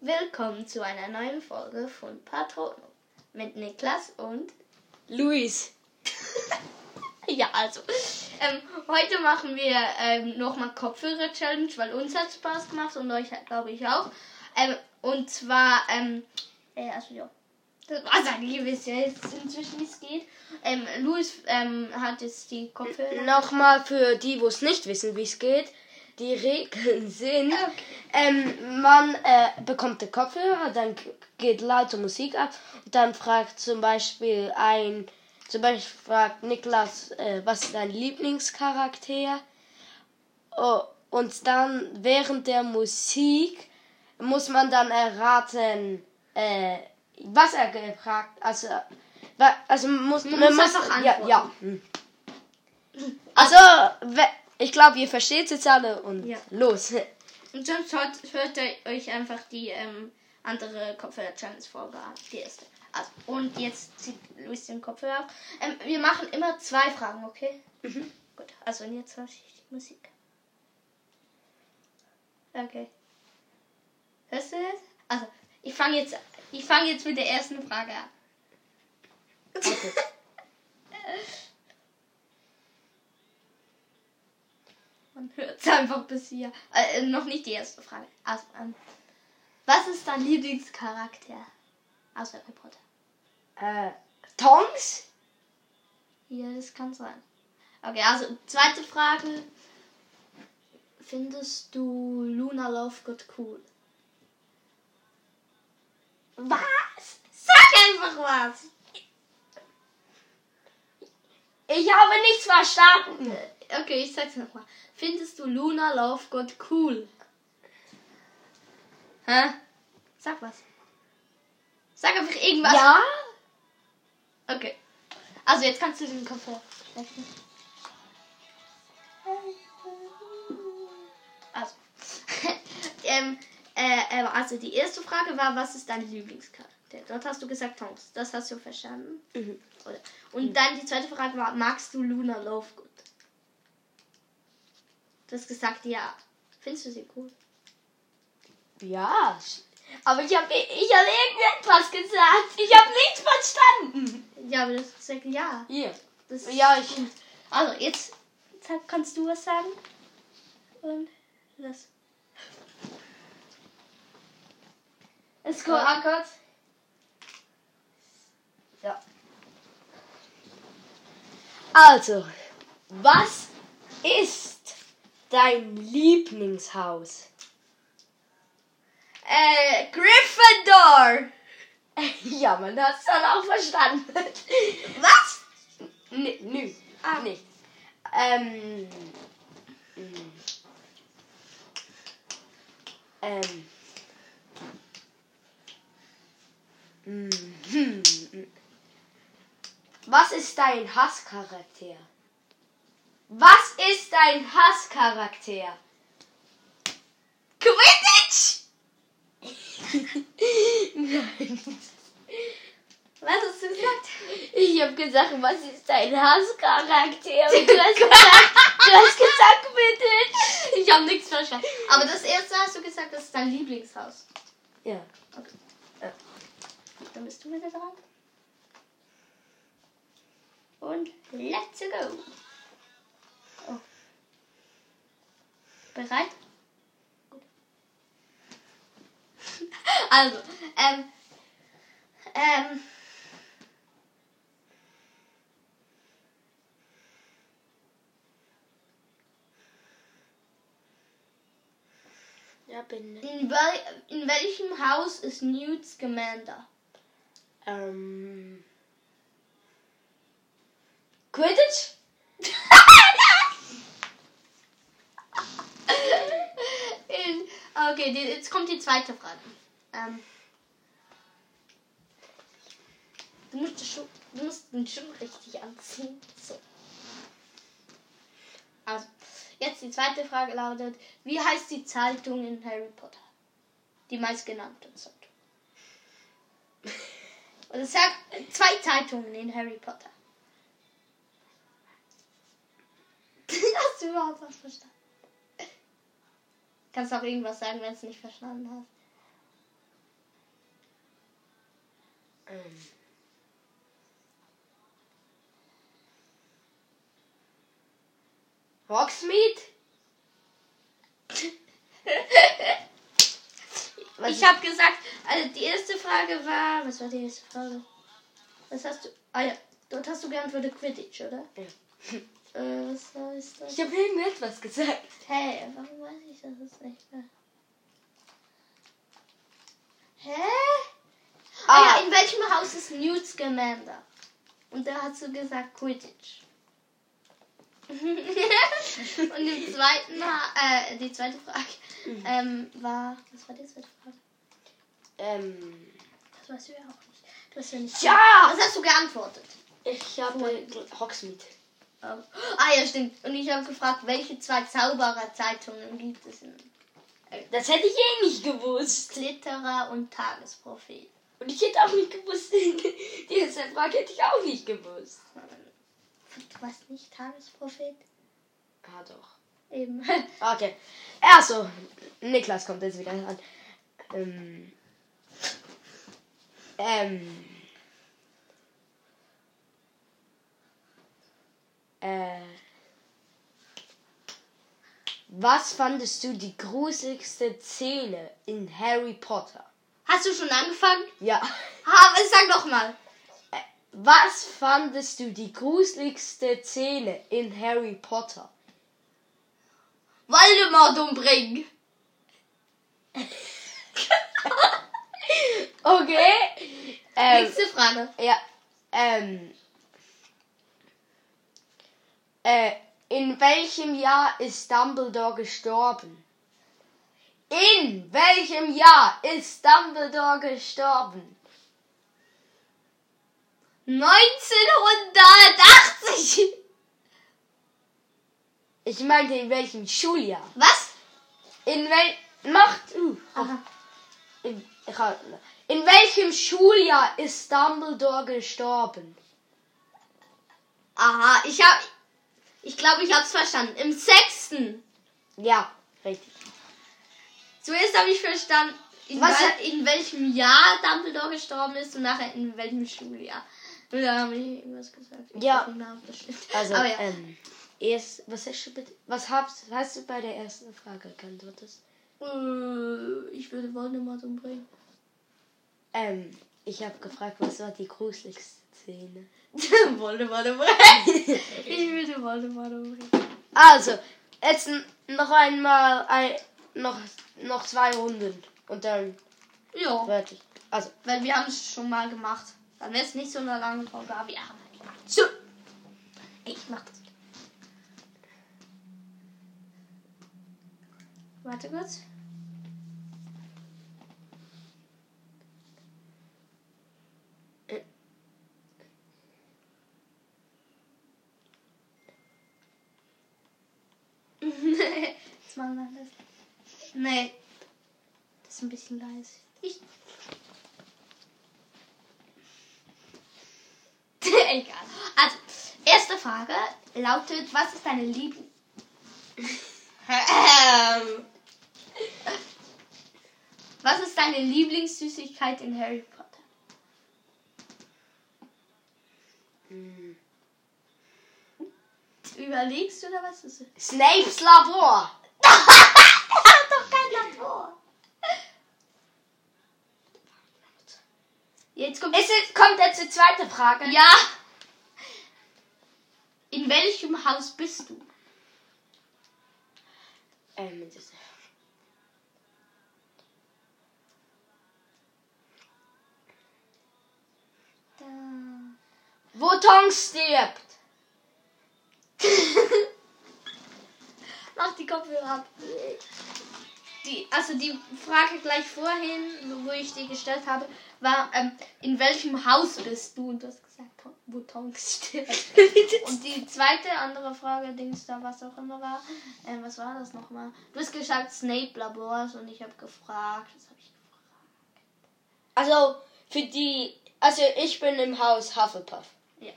Willkommen zu einer neuen Folge von Patrono mit Niklas und Luis. ja, also ähm, heute machen wir ähm, nochmal Kopfhörer-Challenge, weil uns hat Spaß gemacht und euch glaube ich auch. Ähm, und zwar, ähm, äh, also ja, das war eigentlich, ihr wisst ja jetzt inzwischen, wie es geht. Ähm, Luis ähm, hat jetzt die Kopfhörer. Nochmal für die, wo es nicht wissen, wie es geht. Die Regeln sind, Okay. ähm, man äh, bekommt den Kopfhörer, dann geht laute Musik ab und dann fragt zum Beispiel ein, zum Beispiel fragt Niklas, äh, was ist dein Lieblingscharakter? Oh, und dann während der Musik muss man dann erraten, äh, was er gefragt, also, also muss, Man man muss muss einfach ja, antworten. ja. hm. Also, ich glaube, ihr versteht es jetzt alle und Ja. los. Und sonst hört, hört ihr euch einfach die ähm, andere Kopfhörer-Challenge-Folge an. Die erste. Also, und jetzt zieht Luis den Kopfhörer auf. Ähm, wir machen immer zwei Fragen, okay? Mhm. Gut, also und jetzt höre ich die Musik. Okay. Hörst du das? Also, ich fange jetzt, ich fange jetzt mit der ersten Frage an. Okay. Man hört es einfach bis hier. Äh, noch nicht die erste Frage. Also, ähm, was ist dein Lieblingscharakter aus Harry Potter? äh, Tongs? Ja, das kann sein. Okay, also zweite Frage. Findest du Luna Lovegood cool? Was? Sag einfach was! Ich habe nichts verstanden. Okay, ich sag's nochmal. Findest du Luna Lovegood cool? Hä? Sag was. Sag einfach irgendwas. Ja? Okay. Also jetzt kannst du den Kopf stecken. Also. ähm, äh, äh, also die erste Frage war, was ist dein Lieblingscharakter? Dort hast du gesagt Tonks. Das hast du verstanden. Mhm. Oder? Und dann die zweite Frage war, magst du Luna Lovegood? Du hast gesagt, ja. Findest du sie cool? Ja. Aber ich habe ich hab irgendetwas gesagt. Ich habe nichts verstanden. Ja, aber du hast gesagt, ja. Hier. Das Ja, ich. Also, jetzt sag- kannst du was sagen. Und das. Es kommt Warte kurz. Ja. Also, was ist dein Lieblingshaus? Äh, Gryffindor! Ja, man hat es dann auch verstanden. Was? Nö, nö, Ah. nicht. Ähm. Ähm. Mhm. Was ist dein Hasscharakter? Was ist dein Hasscharakter? Quidditch! Nein. Was hast du gesagt? Ich habe gesagt, was ist dein Hasscharakter? Und du hast gesagt, du hast gesagt, bitte. Ich habe nichts verstanden. Aber das erste hast du gesagt, das ist dein Lieblingshaus. Ja. Dann bist du wieder dran. Und let's go. Bereit? Gut. Also, ähm, ähm, Ja, bin. in, wel in welchem Haus ist Newt Scamander? Ähm. Quidditch? in, okay, jetzt kommt die zweite Frage. Ähm, du, musst schon, du musst den Schuh richtig anziehen. So. Also, jetzt die zweite Frage lautet: Wie heißt die Zeitung in Harry Potter? Die meistgenannte Zeitung. Und es sagt zwei Zeitungen in Harry Potter. Hast du überhaupt was verstanden? Kannst auch irgendwas sagen, wenn du es nicht verstanden hast. Ähm. Hogsmeade? Ich habe gesagt, also die erste Frage war, was war die erste Frage? Was hast du? Ah ja, dort hast du geantwortet Quidditch, oder? Ja. Äh, was heißt das? Ich habe irgendetwas gesagt. Hä, warum weiß ich das jetzt nicht mehr? Hä? Ah, Ah. ja, in welchem Haus ist Newt Scamander? Und da hast du gesagt Quidditch. Und im zweiten, Ha- äh, die zweite Frage ähm, war, was war die zweite Frage? Ähm. Das weißt du ja auch nicht. Du hast ja nicht. Ja! Was hast du geantwortet? Ich habe Hogsmeade. Oh. Ah ja, stimmt. Und ich habe gefragt, welche zwei Zaubererzeitungen gibt es in Das hätte ich eh nicht gewusst. Glitterer und Tagesprophet? Und ich hätte auch nicht gewusst. Die erste Frage hätte ich auch nicht gewusst. Du warst nicht Tagesprophet? Ah, doch. Eben. Okay. Also, Niklas kommt jetzt wieder an. Ähm. Ähm. Äh. Was fandest du die gruseligste Szene in Harry Potter? Hast du schon angefangen? Ja. Ha, sag doch mal. Äh, Was fandest du die gruseligste Szene in Harry Potter? Voldemort umbringen. Okay. Ähm, Nächste Frage. Ja, ähm. Äh, in welchem Jahr ist Dumbledore gestorben? In welchem Jahr ist Dumbledore gestorben? 1980. Ich meinte in welchem Schuljahr? Was? In wel macht uh, Aha. in, in welchem Schuljahr ist Dumbledore gestorben? Aha, ich hab. Ich glaube, ich hab's verstanden. Im sechsten. Ja, richtig. Zuerst habe ich verstanden, in, Was wel in welchem Jahr Dumbledore gestorben ist und nachher in welchem Schuljahr. Und da habe ich irgendwas gesagt. Ich Ja. Also, Aber ja. ähm, erst, was hast du bitte, was hast, hast du bei der ersten Frage geantwortet? Äh, ich würde Voldemort umbringen. Ähm, ich habe gefragt, was war die gruseligste Szene? Voldemort umbringen. ich würde Voldemort umbringen. Also, jetzt noch einmal ein, noch, noch zwei Runden und dann Ja, fertig. Also, weil wir haben es schon mal gemacht. Dann wäre es nicht so eine lange Folge, aber wir haben. So. Ich mach das. Warte kurz. Wir das. Nee. Das ist ein bisschen leise. Ich. Egal. Also, erste Frage lautet: Was ist deine Liebling. Ähm. Was ist deine Lieblingssüßigkeit in Harry Potter? mh, Überlegst du oder was ist es? Snapes Labor. Hat doch kein Labor. Jetzt kommt. Ist es, kommt jetzt die zweite Frage? Ja. In welchem Haus bist du? Ähm, das, Da. wo Tonks stirbt. Mach die Kopfhörer ab. Die, also die Frage gleich vorhin, wo ich die gestellt habe, war, ähm, in welchem Haus bist du? Und du hast gesagt, wo Tonks stirbt. Und die zweite andere Frage, Dings da, was auch immer war, ähm, was war das nochmal? Du hast gesagt Snape Labors und ich habe gefragt, was habe ich gefragt? Also, für die, also ich bin im Haus Hufflepuff. Ja.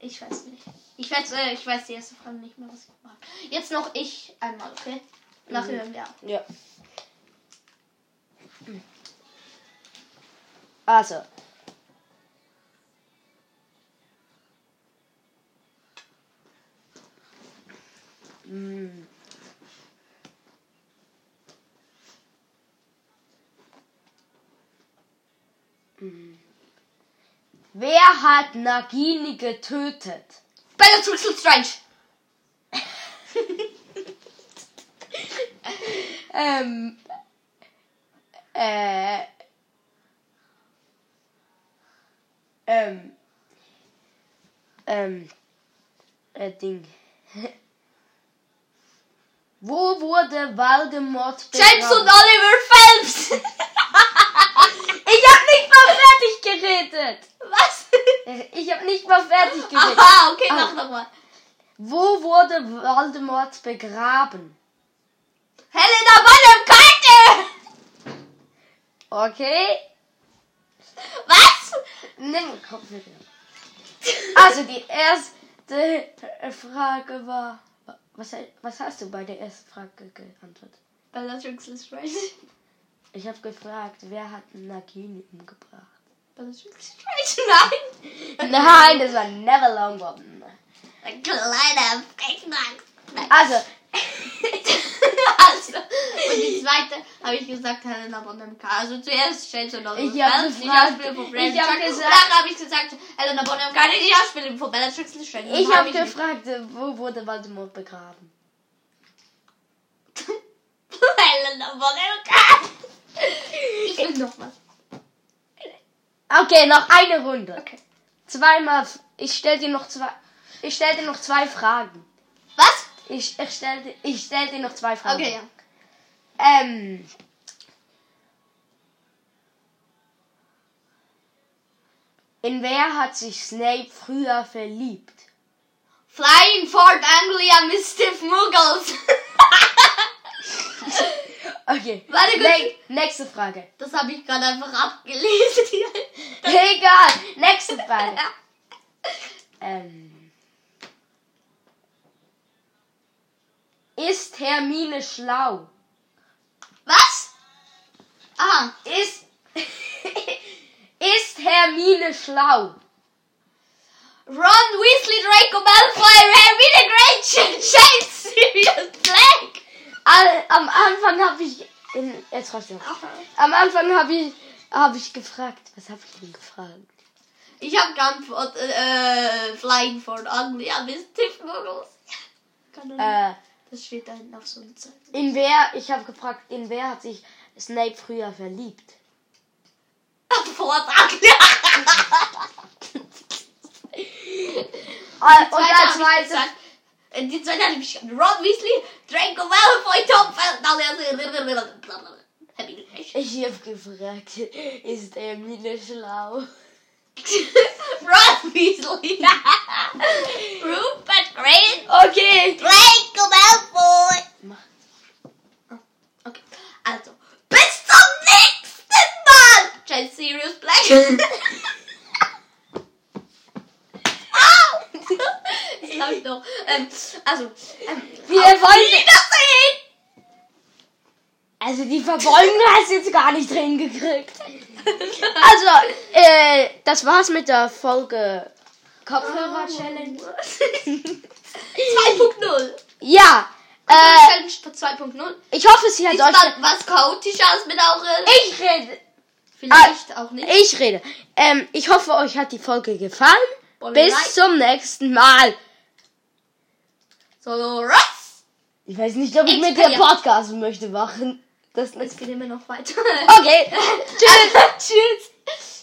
Ich weiß nicht. Ich weiß, äh, ich weiß die erste Frage nicht mehr, was ich gefragt habe. Jetzt noch ich einmal, okay? Nachhören, mhm. ja. Ja. Mhm. Also. Mhm. Wer hat Nagini getötet? Bellatrix Lestrange! Ähm. Äh. Ähm. Ähm. Äh, Ding. Wo wurde Voldemort James und? Oliver Phelps. Ich hab nicht mal fertig geredet. Was? Ich hab nicht mal fertig geredet. Aha, okay, mach Ah. nochmal. Wo wurde Voldemort begraben? Helena Bonham Carter. Okay. Was? Nimm Kopfhörer. Also die erste Frage war. Was, was hast du bei der ersten Frage geantwortet? Bella Twixel Strange. Ich habe gefragt, wer hat Nagini umgebracht? Nein. Nein, das war Never Longbottom. Ein kleiner. Also, also, und die zweite habe ich gesagt, Helena Bonham Carter. Also zuerst und Oliver Ich hab Phelps, die gefragt- ich Brandon hab Chuck. Und gesagt- Dann habe ich gesagt, Helena Bonham Carter, die Schauspielerin von Bella Twixel Strange. ich habe hab ich gefragt, wo wurde Voldemort begraben? Helena Bonham Carter. Ich will noch was. Okay, noch eine Runde. Okay. Zweimal. Ich stell dir noch zwei. Ich stell dir noch zwei Fragen. Was? Ich, ich stell dir, ich stell dir noch zwei Fragen. Okay, ja. Ähm. In wer hat sich Snape früher verliebt? Flying Fort Anglia Mischief Muggles. Okay. Warte kurz. Ne nächste Frage. Das habe ich gerade einfach abgelesen. Egal. Nächste Frage. Ähm. Ist Hermine schlau? Was? Ah, Ist. ist Hermine schlau? Ron Weasley, Draco Malfoy, Hermine Granger, James Sirius Black. All, am Anfang habe ich. In, jetzt noch. Am Anfang habe ich, hab ich gefragt. Was habe ich denn gefragt? Ich habe geantwortet, äh, Flying Fort Anglia Mischief Muggles. Keine Ahnung. Äh, Das steht da hinten auf so einer Seite. in wer, ich habe gefragt, in wer hat sich Snape früher verliebt? Fort Anglia. Äh, und als hab zweites. gesagt, äh, Die zweite hatte ich Ron Weasley, Draco Malfoy, Tom Felton. Ich habe gefragt, ist Hermine schlau? Ron Weasley. Rupert Grint. Okay. Draco Malfoy. Mach. Okay, also. Bis zum nächsten Mal. Giant Sirius Black. Au! Das glaube ich noch. Ähm, also, ähm, Wir auf wollen-. Also die Verbeugung hast du jetzt gar nicht drin gekriegt. Also, äh, das war's mit der Folge Kopfhörer-Challenge. 2.0. Ja, äh, Challenge 2.0. ich hoffe, sie hat Ist euch... was chaotisch aus mit Aurel? Ich rede. Vielleicht auch nicht. Ich rede. Ähm, ich hoffe, euch hat die Folge gefallen. Wollen Bis wir zum nächsten Mal. Ross. Ich weiß nicht, ob ich Ich mit ja- Podcast möchte machen. Das Es geht immer noch weiter. Okay. Tschüss. Tschüss.